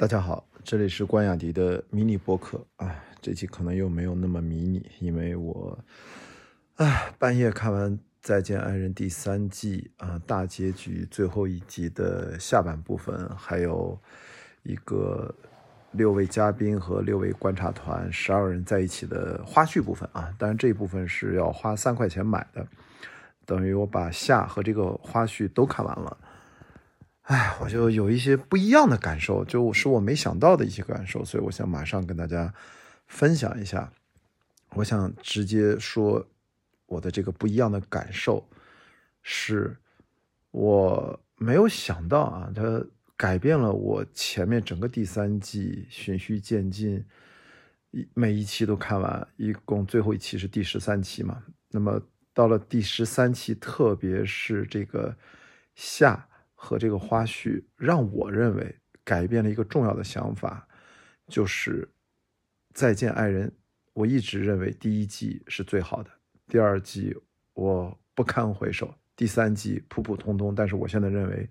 大家好，这里是关雅迪的迷你播客啊，这期可能又没有那么迷你，因为我啊半夜看完《再见爱人》第三季啊大结局最后一集的下半部分，还有一个六位嘉宾和六位观察团十二人在一起的花絮部分啊，当然这一部分是要花三块钱买的，等于我把下和这个花絮都看完了。哎，我就有一些不一样的感受，就是我没想到的一些感受，所以我想马上跟大家分享一下。我想直接说我的这个不一样的感受，是我没有想到啊，它改变了我前面整个第三季循序渐进，一每一期都看完，一共最后一期是第十三期嘛。那么到了第十三期，特别是这个下。和这个花絮让我认为改变了一个重要的想法，就是再见爱人。我一直认为第一季是最好的，第二季我不堪回首，第三季普普通通。但是我现在认为，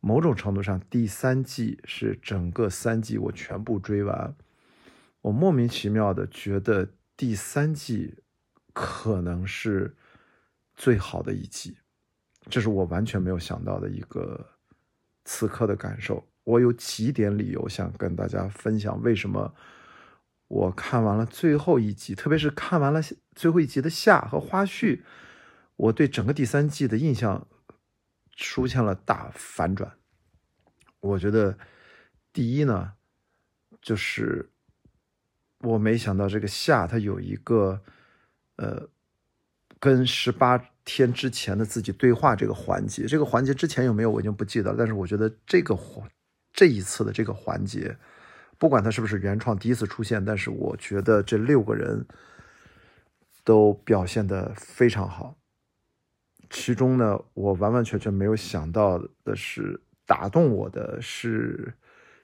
某种程度上，第三季是整个三季我全部追完。我莫名其妙的觉得第三季可能是最好的一季。这是我完全没有想到的一个此刻的感受。我有几点理由想跟大家分享，为什么我看完了最后一集，特别是看完了最后一集的下和花絮，我对整个第三季的印象出现了大反转。我觉得第一呢，就是我没想到这个下它有一个呃。跟十八天之前的自己对话这个环节，这个环节之前有没有我已经不记得了。但是我觉得这个环这一次的这个环节，不管它是不是原创第一次出现，但是我觉得这六个人都表现的非常好。其中呢，我完完全全没有想到的是，打动我的是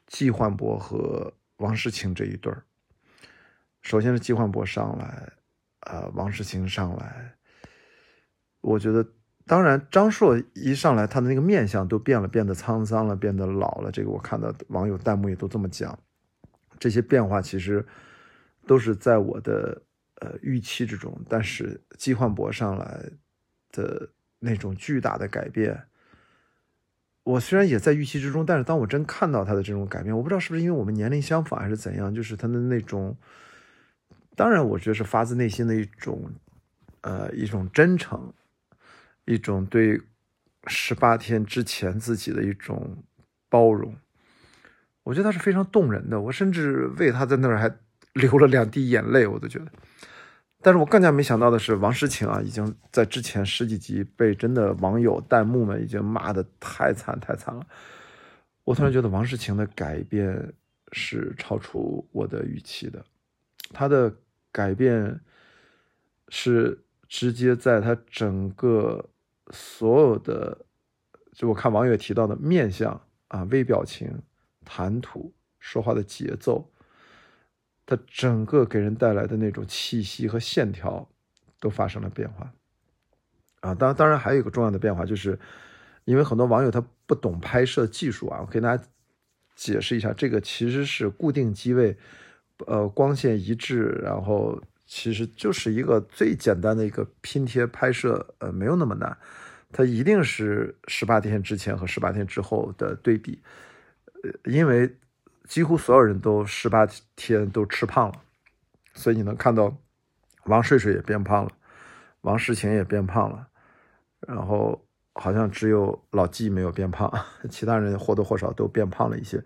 季焕博和王诗晴这一对儿。首先是季焕博上来，呃，王诗晴上来。我觉得，当然，张硕一上来，他的那个面相都变了，变得沧桑了，变得老了。这个我看到网友弹幕也都这么讲。这些变化其实都是在我的呃预期之中。但是季焕博上来的那种巨大的改变，我虽然也在预期之中，但是当我真看到他的这种改变，我不知道是不是因为我们年龄相仿还是怎样，就是他的那种，当然我觉得是发自内心的一种呃一种真诚。一种对十八天之前自己的一种包容，我觉得他是非常动人的。我甚至为他在那儿还流了两滴眼泪，我都觉得。但是我更加没想到的是，王诗晴啊，已经在之前十几集被真的网友弹幕们已经骂的太惨太惨了。我突然觉得王诗晴的改变是超出我的预期的，她的改变是直接在她整个。所有的，就我看网友提到的面相啊、微表情、谈吐、说话的节奏，它整个给人带来的那种气息和线条都发生了变化。啊，当当然还有一个重要的变化，就是因为很多网友他不懂拍摄技术啊，我给大家解释一下，这个其实是固定机位，呃，光线一致，然后。其实就是一个最简单的一个拼贴拍摄，呃，没有那么难。它一定是十八天之前和十八天之后的对比，呃，因为几乎所有人都十八天都吃胖了，所以你能看到王睡睡也变胖了，王诗晴也变胖了，然后好像只有老纪没有变胖，其他人或多或少都变胖了一些。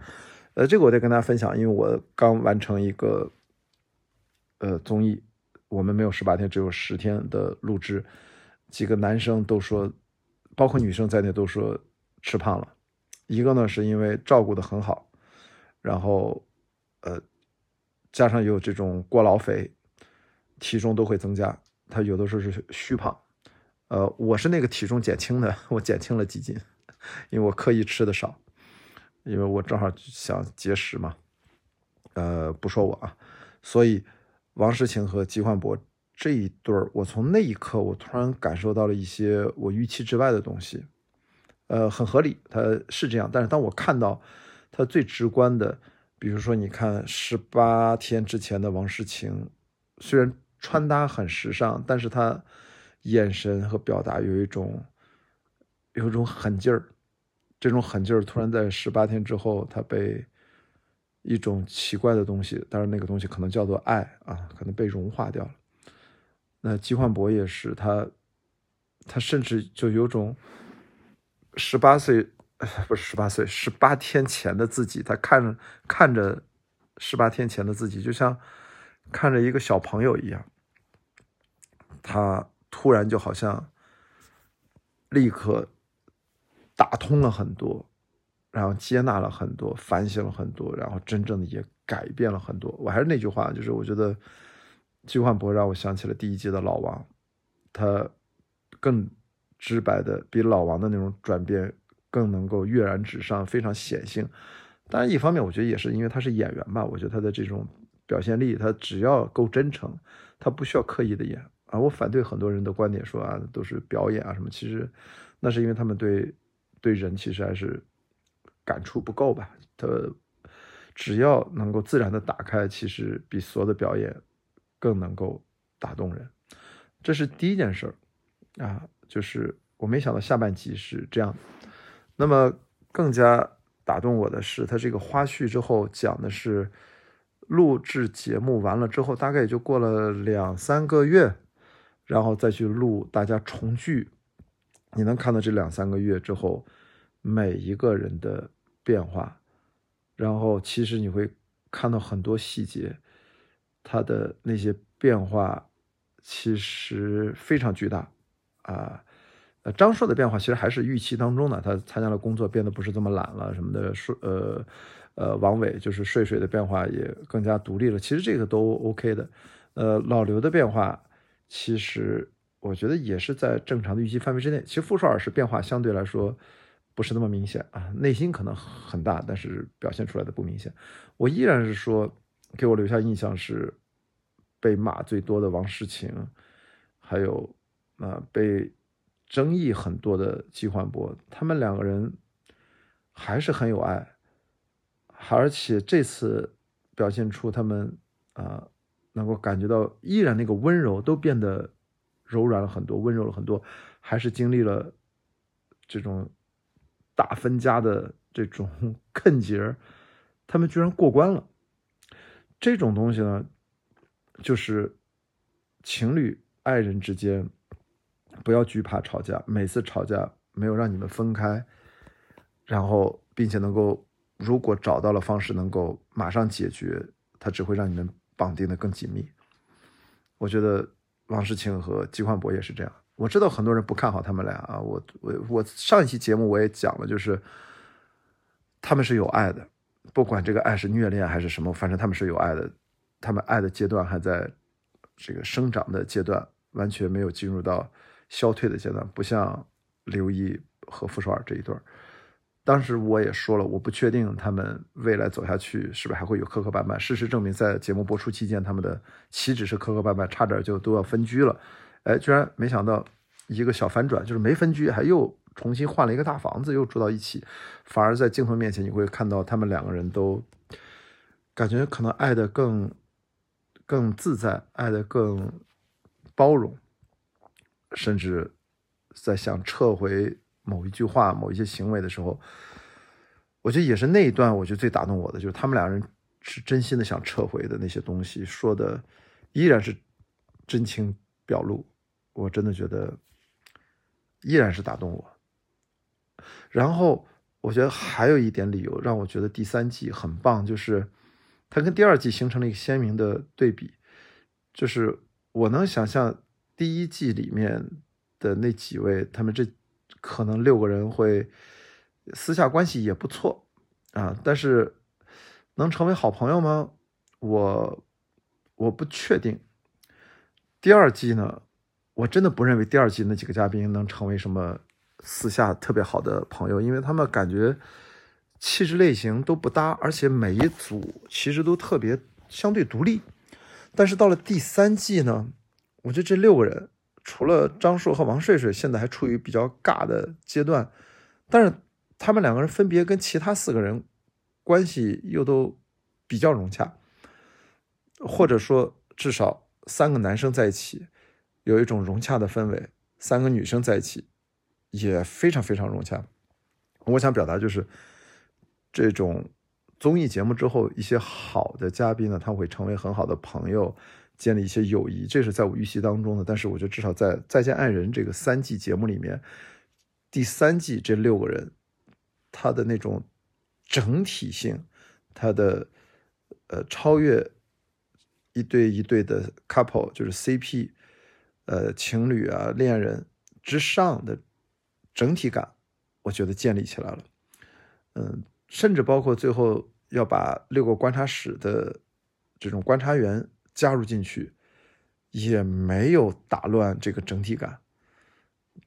呃，这个我得跟大家分享，因为我刚完成一个呃综艺。我们没有十八天，只有十天的录制。几个男生都说，包括女生在内都说吃胖了。一个呢是因为照顾的很好，然后呃加上有这种过劳肥，体重都会增加。他有的时候是虚胖，呃，我是那个体重减轻的，我减轻了几斤，因为我刻意吃的少，因为我正好想节食嘛。呃，不说我啊，所以。王诗晴和季焕博这一对儿，我从那一刻，我突然感受到了一些我预期之外的东西，呃，很合理，他是这样。但是当我看到他最直观的，比如说你看十八天之前的王诗晴，虽然穿搭很时尚，但是他眼神和表达有一种有一种狠劲儿，这种狠劲儿突然在十八天之后，他被一种奇怪的东西，当然那个东西可能叫做爱啊，可能被融化掉了。那季焕博也是他。他甚至就有种十八岁，不是十八岁，十八天前的自己。他看着看着十八天前的自己，就像看着一个小朋友一样。他突然就好像立刻打通了很多，然后接纳了很多，反省了很多，然后真正的也改变了很多。我还是那句话，就是我觉得季焕博让我想起了第一季的老王，他。更直白的，比老王的那种转变更能够跃然纸上，非常显性。当然，一方面我觉得也是因为他是演员吧，我觉得他的这种表现力，他只要够真诚，他不需要刻意的演啊。我反对很多人的观点说啊，都是表演啊什么，其实那是因为他们对对人其实还是感触不够吧。他只要能够自然的打开，其实比所有的表演更能够打动人。这是第一件事儿。啊，就是我没想到下半集是这样。那么更加打动我的是，他这个花絮之后讲的是录制节目完了之后，大概也就过了两三个月，然后再去录大家重聚。你能看到这两三个月之后每一个人的变化，然后其实你会看到很多细节，他的那些变化其实非常巨大。啊，呃，张硕的变化其实还是预期当中的，他参加了工作，变得不是这么懒了什么的。说，呃，呃，王伟就是睡睡的变化也更加独立了，其实这个都 OK 的。呃，老刘的变化，其实我觉得也是在正常的预期范围之内。其实傅首尔是变化相对来说不是那么明显啊，内心可能很大，但是表现出来的不明显。我依然是说，给我留下印象是被骂最多的王诗晴，还有。啊，被争议很多的季焕博，他们两个人还是很有爱，而且这次表现出他们啊，能够感觉到依然那个温柔都变得柔软了很多，温柔了很多，还是经历了这种大分家的这种 坑节他们居然过关了。这种东西呢，就是情侣爱人之间。不要惧怕吵架，每次吵架没有让你们分开，然后并且能够，如果找到了方式能够马上解决，它只会让你们绑定的更紧密。我觉得王诗晴和季焕博也是这样。我知道很多人不看好他们俩啊，我我我上一期节目我也讲了，就是他们是有爱的，不管这个爱是虐恋还是什么，反正他们是有爱的，他们爱的阶段还在这个生长的阶段，完全没有进入到。消退的阶段，不像刘毅和傅首尔这一对儿。当时我也说了，我不确定他们未来走下去是不是还会有磕磕绊绊。事实证明，在节目播出期间，他们的岂止是磕磕绊绊，差点就都要分居了。哎，居然没想到一个小反转，就是没分居，还又重新换了一个大房子，又住到一起。反而在镜头面前，你会看到他们两个人都感觉可能爱的更更自在，爱的更包容。甚至在想撤回某一句话、某一些行为的时候，我觉得也是那一段，我觉得最打动我的，就是他们两人是真心的想撤回的那些东西，说的依然是真情表露。我真的觉得依然是打动我。然后我觉得还有一点理由让我觉得第三季很棒，就是它跟第二季形成了一个鲜明的对比，就是我能想象。第一季里面的那几位，他们这可能六个人会私下关系也不错啊，但是能成为好朋友吗？我我不确定。第二季呢，我真的不认为第二季那几个嘉宾能成为什么私下特别好的朋友，因为他们感觉气质类型都不搭，而且每一组其实都特别相对独立。但是到了第三季呢？我觉得这六个人，除了张硕和王睡睡，现在还处于比较尬的阶段，但是他们两个人分别跟其他四个人关系又都比较融洽，或者说至少三个男生在一起有一种融洽的氛围，三个女生在一起也非常非常融洽。我想表达就是这种综艺节目之后，一些好的嘉宾呢，他会成为很好的朋友，建立一些友谊，这是在我预期当中的。但是我觉得至少在《再见爱人》这个三季节目里面，第三季这六个人，他的那种。整体性，他的呃超越一对一对的 couple 就是 CP，呃情侣啊恋人之上的整体感，我觉得建立起来了。嗯，甚至包括最后要把六个观察室的这种观察员加入进去，也没有打乱这个整体感。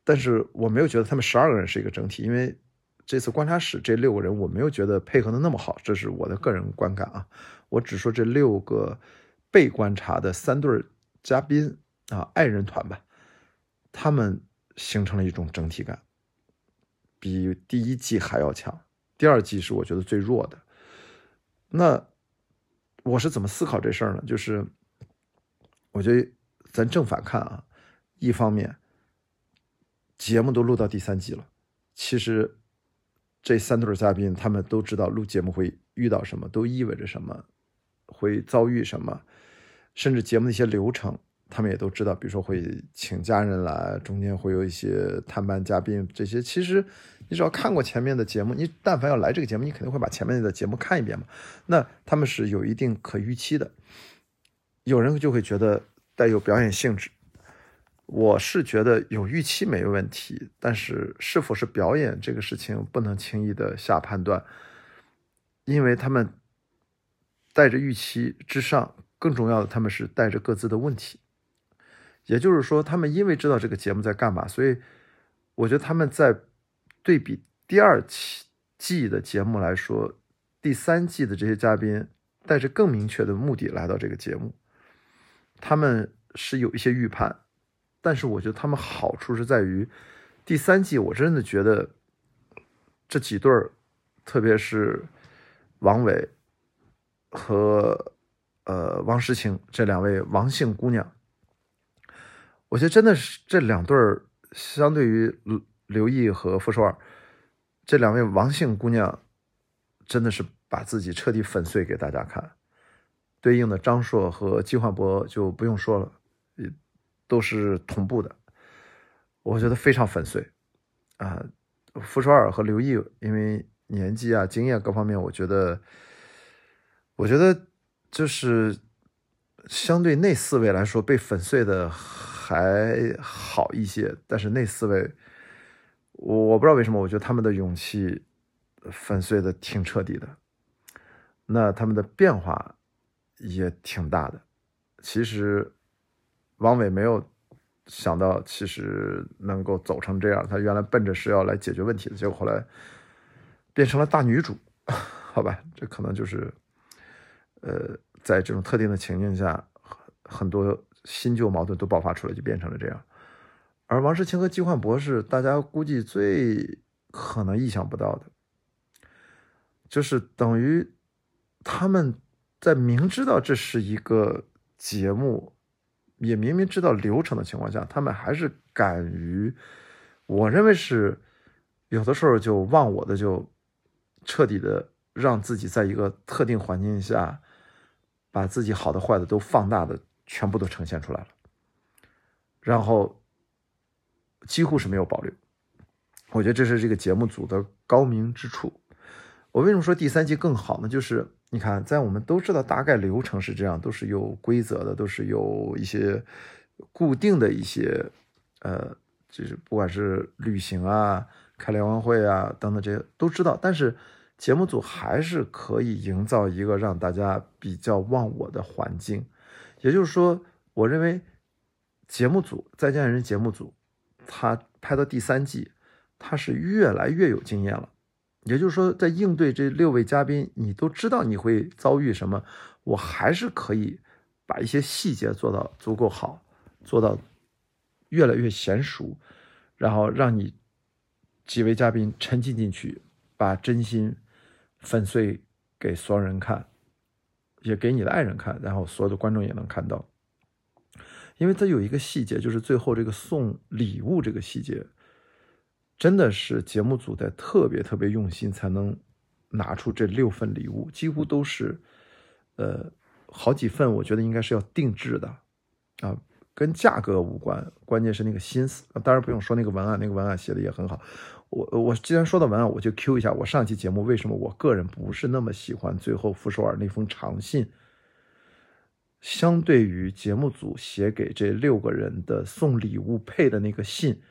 但是我没有觉得他们十二个人是一个整体，因为。这次观察室这六个人，我没有觉得配合的那么好，这是我的个人观感啊。我只说这六个被观察的三对嘉宾啊，爱人团吧，他们形成了一种整体感，比第一季还要强。第二季是我觉得最弱的。那我是怎么思考这事儿呢？就是我觉得咱正反看啊，一方面节目都录到第三季了，其实。这三对嘉宾，他们都知道录节目会遇到什么，都意味着什么，会遭遇什么，甚至节目的一些流程，他们也都知道。比如说会请家人来，中间会有一些探班嘉宾，这些其实你只要看过前面的节目，你但凡要来这个节目，你肯定会把前面的节目看一遍嘛。那他们是有一定可预期的，有人就会觉得带有表演性质。我是觉得有预期没问题，但是是否是表演这个事情不能轻易的下判断，因为他们带着预期之上，更重要的他们是带着各自的问题，也就是说，他们因为知道这个节目在干嘛，所以我觉得他们在对比第二期季的节目来说，第三季的这些嘉宾带着更明确的目的来到这个节目，他们是有一些预判。但是我觉得他们好处是在于，第三季我真的觉得这几对儿，特别是王伟和呃王诗晴这两位王姓姑娘，我觉得真的是这两对儿，相对于刘毅和傅首尔这两位王姓姑娘，真的是把自己彻底粉碎给大家看。对应的张硕和季焕博就不用说了。也都是同步的，我觉得非常粉碎啊！傅首尔和刘毅，因为年纪啊、经验各方面，我觉得，我觉得就是相对那四位来说，被粉碎的还好一些。但是那四位，我我不知道为什么，我觉得他们的勇气粉碎的挺彻底的，那他们的变化也挺大的。其实。王伟没有想到，其实能够走成这样。他原来奔着是要来解决问题的，结果后来变成了大女主，好吧？这可能就是，呃，在这种特定的情境下，很多新旧矛盾都爆发出来，就变成了这样。而王诗清和季焕博士，大家估计最可能意想不到的，就是等于他们在明知道这是一个节目。也明明知道流程的情况下，他们还是敢于，我认为是有的时候就忘我的，就彻底的让自己在一个特定环境下，把自己好的坏的都放大的全部都呈现出来了，然后几乎是没有保留。我觉得这是这个节目组的高明之处。我为什么说第三季更好呢？就是。你看，在我们都知道大概流程是这样，都是有规则的，都是有一些固定的一些，呃，就是不管是旅行啊、开联欢会啊等等这些都知道。但是节目组还是可以营造一个让大家比较忘我的环境。也就是说，我认为节目组《再见爱人》节目组，他拍到第三季，他是越来越有经验了。也就是说，在应对这六位嘉宾，你都知道你会遭遇什么，我还是可以把一些细节做到足够好，做到越来越娴熟，然后让你几位嘉宾沉浸进去，把真心粉碎给所有人看，也给你的爱人看，然后所有的观众也能看到。因为它有一个细节，就是最后这个送礼物这个细节，真的是节目组在特别特别用心才能拿出这六份礼物，几乎都是，呃，好几份，我觉得应该是要定制的，啊，跟价格无关，关键是那个心思。当然不用说那个文案，那个文案写的也很好。我我既然说到文案，我就 Q 一下我上期节目为什么我个人不是那么喜欢最后傅首尔那封长信。相对于节目组写给这六个人的送礼物配的那个信，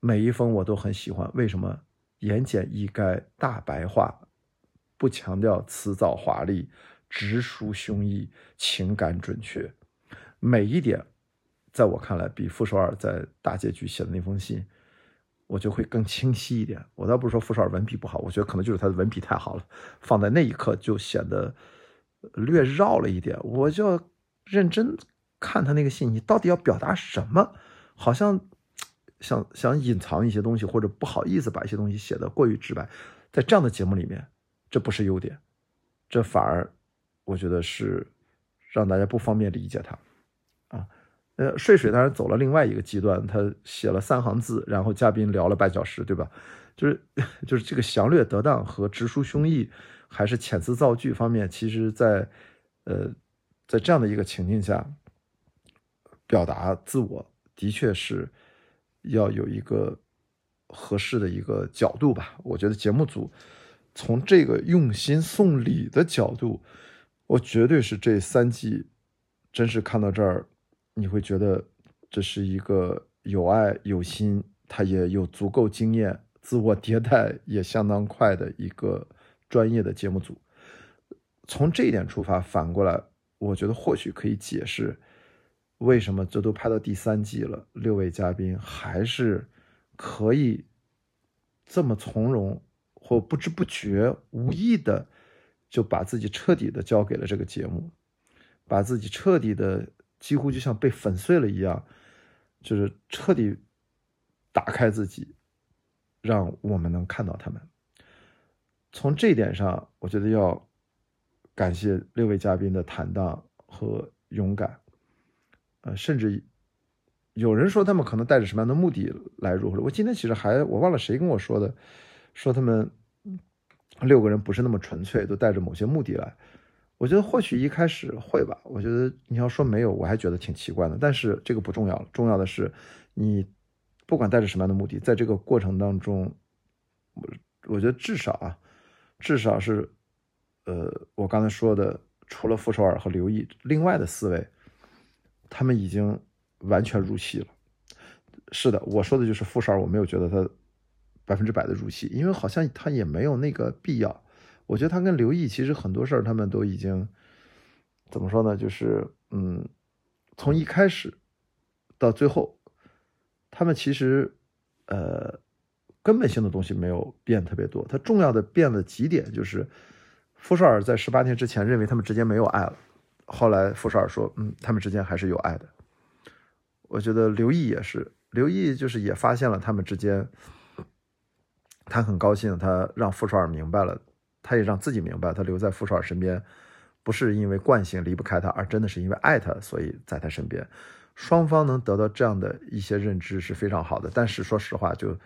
每一封我都很喜欢。为什么？言简意赅，大白话，不强调辞藻华丽，直抒胸臆，情感准确。每一点，在我看来，比傅首尔在大结局写的那封信，我就会更清晰一点。我倒不是说傅首尔文笔不好，我觉得可能就是他的文笔太好了，放在那一刻就显得略绕了一点。我就。认真看他那个信，你到底要表达什么？好像想想隐藏一些东西，或者不好意思把一些东西写的过于直白。在这样的节目里面，这不是优点，这反而我觉得是让大家不方便理解他。呃，睡水当然走了另外一个极端，他写了三行字，然后嘉宾聊了半小时，对吧？就是 就是这个详略得当和直抒胸臆，还是遣词造句方面，其实在呃。在这样的一个情境下，表达自我的确是要有一个合适的一个角度吧。我觉得节目组从这个用心送礼的角度，我绝对是这三季真是看到这儿，你会觉得这是一个有爱有心，他也有足够经验，自我迭代也相当快的一个专业的节目组。从这一点出发，反过来。我觉得或许可以解释，为什么这都拍到第三季了，六位嘉宾还是可以这么从容，或不知不觉、无意的就把自己彻底的交给了这个节目，把自己彻底的几乎就像被粉碎了一样，就是彻底打开自己，让我们能看到他们。从这一点上，我觉得要。感谢六位嘉宾的坦荡和勇敢，呃，甚至有人说他们可能带着什么样的目的来入会。我今天其实还我忘了谁跟我说的，说他们六个人不是那么纯粹，都带着某些目的来。我觉得或许一开始会吧。我觉得你要说没有，我还觉得挺奇怪的。但是这个不重要了，重要的是你不管带着什么样的目的，在这个过程当中，我我觉得至少啊，至少是。呃，我刚才说的，除了傅首尔和刘毅，另外的四位，他们已经完全入戏了。是的，我说的就是傅首尔，我没有觉得他百分之百的入戏，因为好像他也没有那个必要。我觉得他跟刘毅其实很多事儿，他们都已经怎么说呢？就是嗯，从一开始到最后，他们其实呃根本性的东西没有变特别多。他重要的变了几点，就是。傅首尔在十八天之前认为他们之间没有爱了，后来傅首尔说：“嗯，他们之间还是有爱的。”我觉得刘毅也是，刘毅就是也发现了他们之间，他很高兴，他让傅首尔明白了，他也让自己明白，他留在傅首尔身边，不是因为惯性离不开他，而真的是因为爱他，所以在他身边。双方能得到这样的一些认知是非常好的，但是说实话，就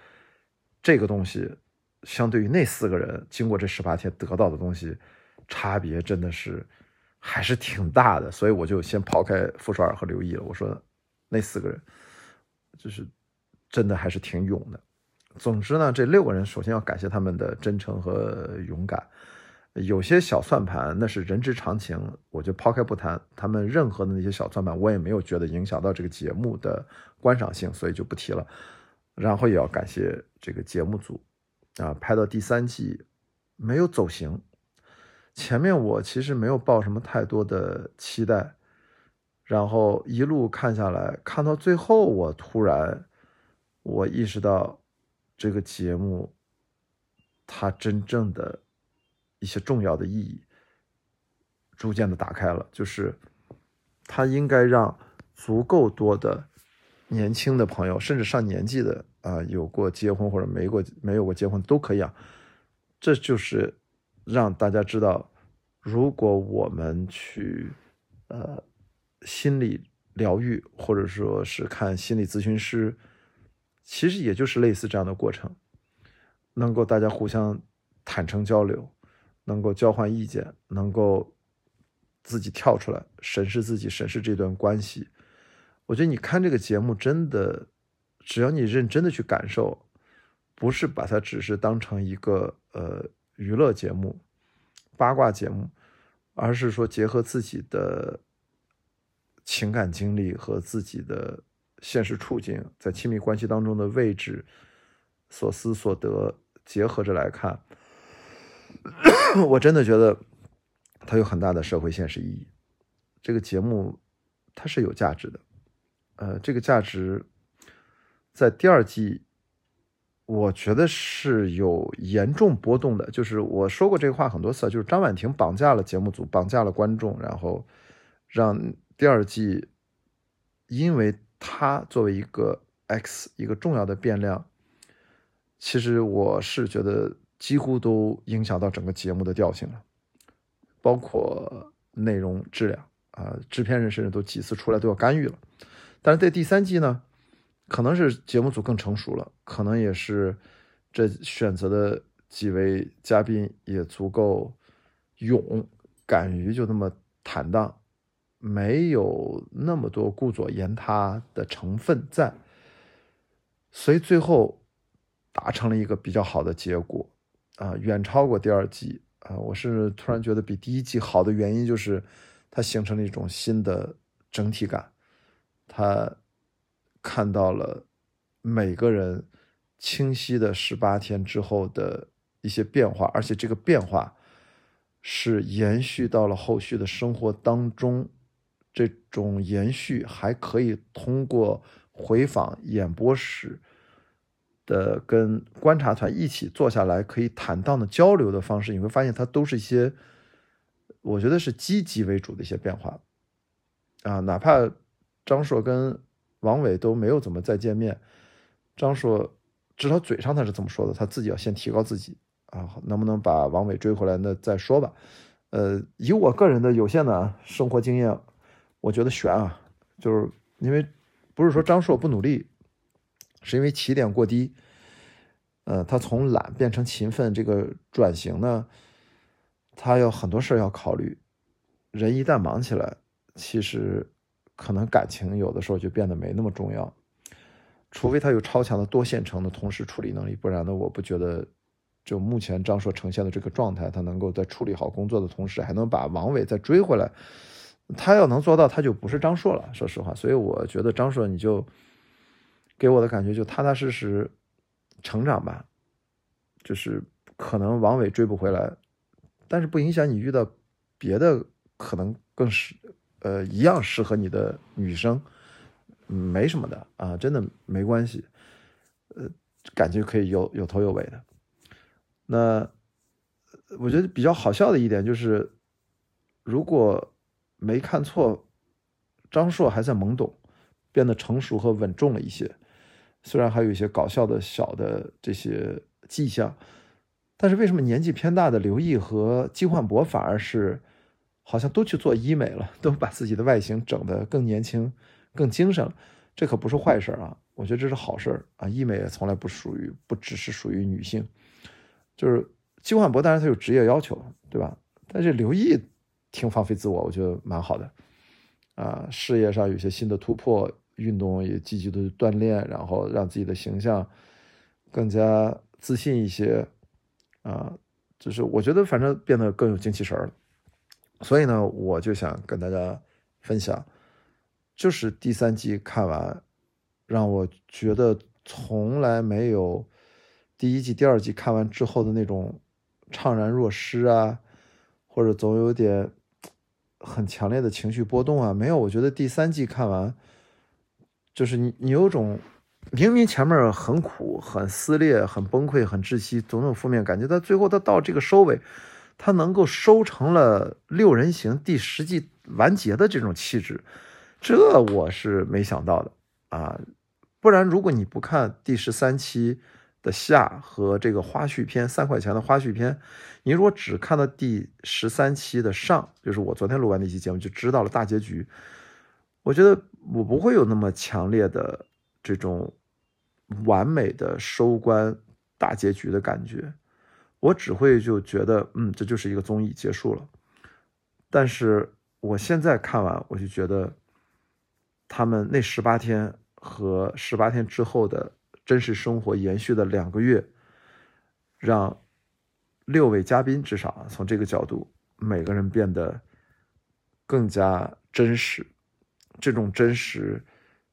这个东西。相对于那四个人经过这十八天得到的东西，差别真的是还是挺大的。所以我就先抛开傅首尔和刘毅了。我说那四个人就是真的还是挺勇的。总之呢，这六个人首先要感谢他们的真诚和勇敢。有些小算盘那是人之常情，我就抛开不谈。他们任何的那些小算盘，我也没有觉得影响到这个节目的观赏性，所以就不提了。然后也要感谢这个节目组。啊，拍到第三季没有走形，前面我其实没有抱什么太多的期待，然后一路看下来，看到最后，我突然我意识到这个节目它真正的一些重要的意义逐渐的打开了，就是它应该让足够多的年轻的朋友，甚至上年纪的。啊，有过结婚或者没过没有过结婚都可以啊，这就是让大家知道如果我们去呃心理疗愈，或者说是看心理咨询师，其实也就是类似这样的过程，能够大家互相坦诚交流，能够交换意见，能够自己跳出来审视自己，审视这段关系。我觉得你看这个节目，真的，只要你认真的去感受，不是把它只是当成一个呃娱乐节目、八卦节目，而是说结合自己的情感经历和自己的现实处境，在亲密关系当中的位置、所思所得结合着来看，我真的觉得它有很大的社会现实意义。这个节目它是有价值的。呃，这个价值在第二季，我觉得是有严重波动的。就是我说过这个话很多次，就是张婉婷绑架了节目组，绑架了观众，然后让第二季，因为他作为一个 X 一个重要的变量，其实我是觉得几乎都影响到整个节目的调性了，包括内容质量啊，制片人甚至都几次出来都要干预了。但是在第三季呢，可能是节目组更成熟了，可能也是这选择的几位嘉宾也足够勇，敢于就那么坦荡，没有那么多顾左言他的成分在，所以最后达成了一个比较好的结果啊，远超过第二季啊！我是突然觉得比第一季好的原因就是它形成了一种新的整体感。他看到了每个人清晰的十八天之后的一些变化，而且这个变化是延续到了后续的生活当中。这种延续还可以通过回访演播室的跟观察团一起坐下来，可以坦荡的交流的方式，你会发现它都是一些我觉得是积极为主的一些变化啊，哪怕。张硕跟王伟都没有怎么再见面。张硕至少嘴上他是这么说的，他自己要先提高自己啊，能不能把王伟追回来那再说吧。呃，以我个人的有限的生活经验，我觉得悬啊，就是因为不是说张硕不努力，是因为起点过低。呃，他从懒变成勤奋这个转型呢，他有很多事要考虑。人一旦忙起来，其实。可能感情有的时候就变得没那么重要，除非他有超强的多线程的同时处理能力，不然呢，我不觉得就目前张硕呈现的这个状态，他能够在处理好工作的同时，还能把王伟再追回来。他要能做到，他就不是张硕了。说实话，所以我觉得张硕你就给我的感觉就踏踏实实成长吧，就是可能王伟追不回来，但是不影响你遇到别的可能更是。呃，一样适合你的女生，没什么的啊，真的没关系。呃，感觉可以有有头有尾的。那我觉得比较好笑的一点就是，如果没看错，张硕还在懵懂，变得成熟和稳重了一些。虽然还有一些搞笑的小的这些迹象，但是为什么年纪偏大的刘毅和季焕博反而是？好像都去做医美了，都把自己的外形整得更年轻、更精神了。这可不是坏事啊，我觉得这是好事啊。医美也从来不属于，不只是属于女性。就是金焕博，当然他有职业要求，对吧？但是刘毅挺放飞自我，我觉得蛮好的。啊，事业上有些新的突破，运动也积极的锻炼，然后让自己的形象更加自信一些。啊，就是我觉得反正变得更有精气神了。所以呢，我就想跟大家分享，就是第三季看完，让我觉得从来没有第一季、第二季看完之后的那种怅然若失啊，或者总有点很强烈的情绪波动啊，没有。我觉得第三季看完，就是你你有种明明前面很苦、很撕裂、很崩溃、很窒息，总有负面感觉，到最后他到这个收尾。他能够收成了六人行第十季完结的这种气质，这我是没想到的啊！不然如果你不看第十三期的下和这个花絮篇三块钱的花絮篇，你如果只看到第十三期的上，就是我昨天录完那期节目，就知道了大结局。我觉得我不会有那么强烈的这种完美的收官大结局的感觉，我只会就觉得，嗯，这就是一个综艺结束了。但是我现在看完，我就觉得他们那十八天和十八天之后的。真实生活延续的两个月，让六位嘉宾至少从这个角度，每个人变得更加真实。这种真实，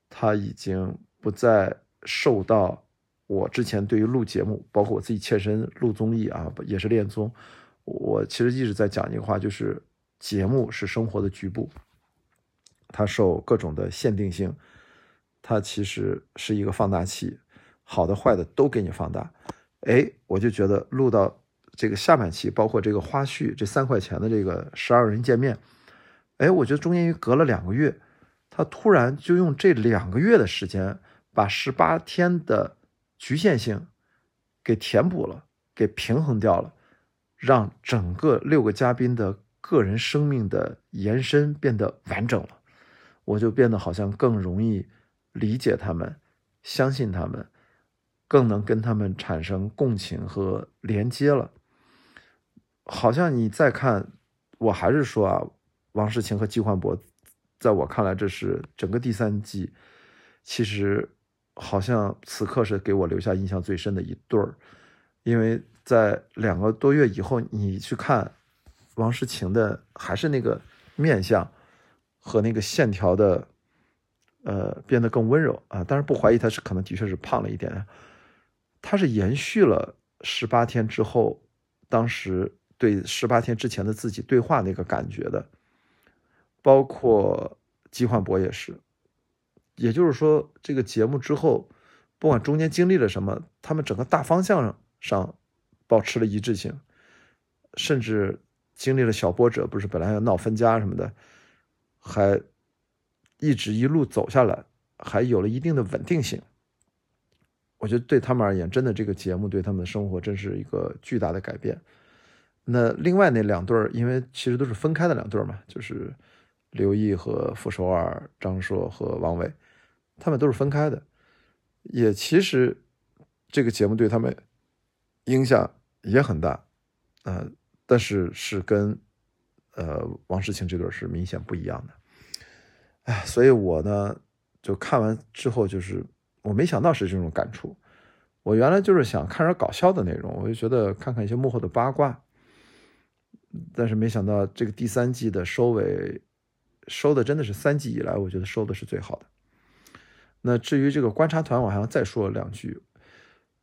他已经不再受到我之前对于录节目，包括我自己切身录综艺啊，也是恋综。我其实一直在讲一个话，就是节目是生活的局部，它受各种的限定性，它其实是一个放大器。好的坏的都给你放大，哎，我就觉得录到这个下半期，包括这个花絮，这三块钱的这个十二人见面，哎，我觉得中间隔了两个月，他突然就用这两个月的时间，把十八天的局限性给填补了，给平衡掉了，让整个六个嘉宾的个人生命的延伸变得完整了，我就变得好像更容易理解他们，相信他们。更能跟他们产生共情和连接了。好像你再看，我还是说啊，王世清和季焕博，在我看来，这是整个第三季，其实好像此刻是给我留下印象最深的一对儿。因为在两个多月以后，你去看王世清的，还是那个面相和那个线条的，呃，变得更温柔啊。当然不怀疑他是可能的确是胖了一点。他是延续了十八天之后，当时对十八天之前的自己对话那个感觉的，包括季焕博也是，也就是说，这个节目之后，不管中间经历了什么，他们整个大方向上保持了一致性，甚至经历了小波折，不是本来要闹分家什么的，还一直一路走下来，还有了一定的稳定性。我觉得对他们而言，真的这个节目对他们的生活真是一个巨大的改变。那另外那两对儿，因为其实都是分开的两对儿嘛，就是刘毅和傅首尔、张硕和王伟，他们都是分开的。也其实这个节目对他们影响也很大，呃，但是是跟呃王世清这对是明显不一样的。哎，所以我呢就看完之后就是。我没想到是这种感触，我原来就是想看点搞笑的内容，我就觉得看看一些幕后的八卦，但是没想到这个第三季的收尾收的真的是三季以来我觉得收的是最好的。那至于这个观察团，我还要再说两句，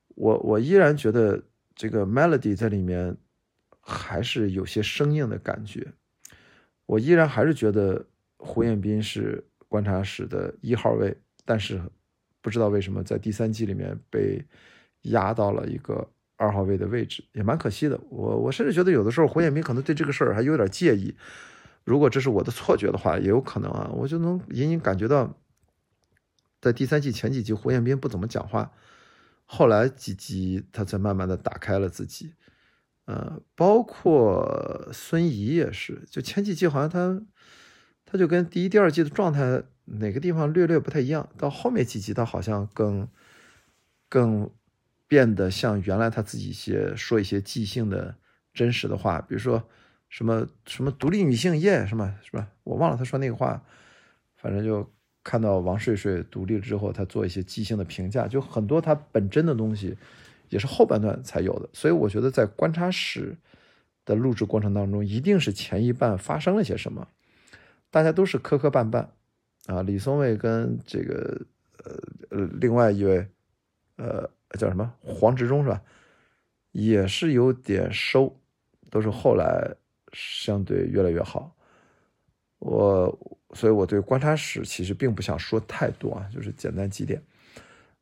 我我依然觉得这个 Melody 在里面还是有些生硬的感觉，我依然还是觉得胡彦斌是观察室的一号位，但是。不知道为什么在第三季里面被压到了一个二号位的位置，也蛮可惜的。我我甚至觉得有的时候胡彦斌可能对这个事儿还有点介意。如果这是我的错觉的话，也有可能啊。我就能隐隐感觉到，在第三季前几集胡彦斌不怎么讲话，后来几集他才慢慢的打开了自己。呃，包括孙怡也是，就前几季好像他他就跟第一、第二季的状态。哪个地方略略不太一样？到后面几集，他好像更更变得像原来他自己一些说一些即兴的真实的话，比如说什么什么独立女性耶，什么什么？我忘了他说那个话，反正就看到王睡睡独立之后，他做一些即兴的评价，就很多他本真的东西也是后半段才有的。所以我觉得在观察室的录制过程当中，一定是前一半发生了些什么，大家都是磕磕绊绊。啊，李松蔚跟这个呃呃另外一位呃叫什么黄执中是吧？也是有点收，都是后来相对越来越好。我所以我对观察室其实并不想说太多啊，就是简单几点。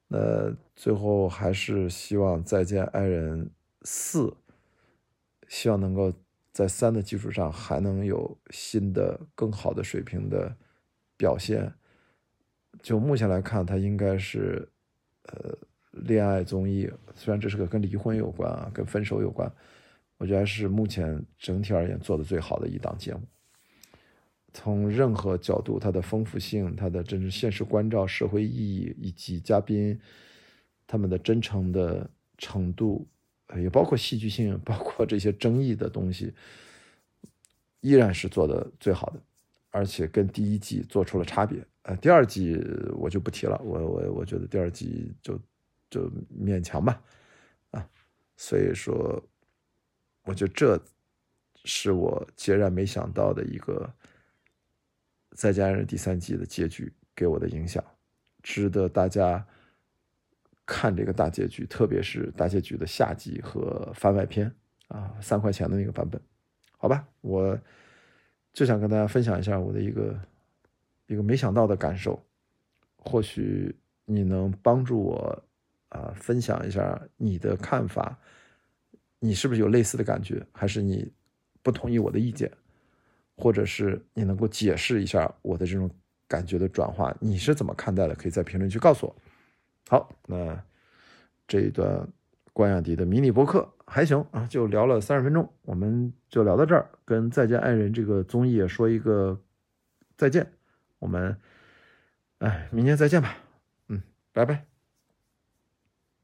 那最后还是希望《再见爱人四》，希望能够在三的基础上还能有新的更好的水平的。表现，就目前来看，它应该是，呃，恋爱综艺，虽然这是个跟离婚有关啊，跟分手有关，我觉得还是目前整体而言做的最好的一档节目。从任何角度，它的丰富性、它的真实现实关照、社会意义，以及嘉宾他们的真诚的程度，也包括戏剧性，包括这些争议的东西，依然是做的最好的，而且跟第一季做出了差别。呃，第二季我就不提了，我我我觉得第二季就就勉强吧，啊，所以说，我觉得这是我截然没想到的一个《再见爱人》第三季的结局给我的影响，值得大家看这个大结局，特别是大结局的下集和番外篇啊，三块钱的那个版本，好吧，我就想跟大家分享一下我的一个。一个没想到的感受，或许你能帮助我啊，分享一下你的看法。你是不是有类似的感觉？还是你不同意我的意见？或者是你能够解释一下我的这种感觉的转化？你是怎么看待的？可以在评论区告诉我。好，那这一段关雅迪的迷你播客还行啊，就聊了三十分钟，我们就聊到这儿。跟《再见爱人》这个综艺说一个再见。我们，哎，明天再见吧，嗯，拜拜。